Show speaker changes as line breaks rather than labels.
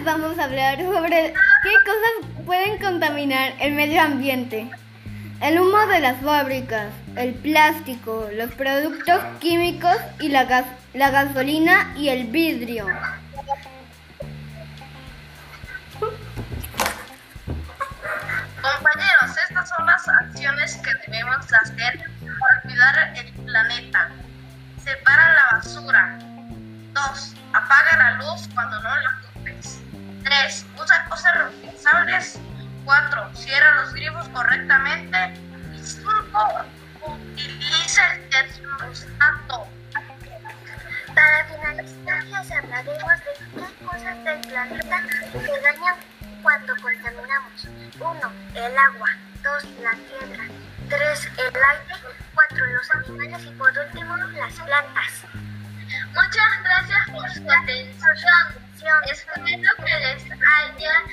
vamos a hablar sobre qué cosas pueden contaminar el medio ambiente. El humo de las fábricas, el plástico, los productos químicos y la, gas la gasolina y el vidrio.
Compañeros, estas son las acciones que debemos hacer para cuidar el planeta. Separa la basura. 2. Apaga la luz cuando no la. 3. Usa cosas reutilizables. 4. Cierra los grifos correctamente. Y 5. Utiliza el termostato.
Para finalizar, les hablaremos de qué cosas del planeta se dañan cuando contaminamos. 1. El agua. 2. La tierra. 3. El aire. 4. Los animales. Y por último, las plantas.
Muchas gracias por su atención. Espero que les 爱你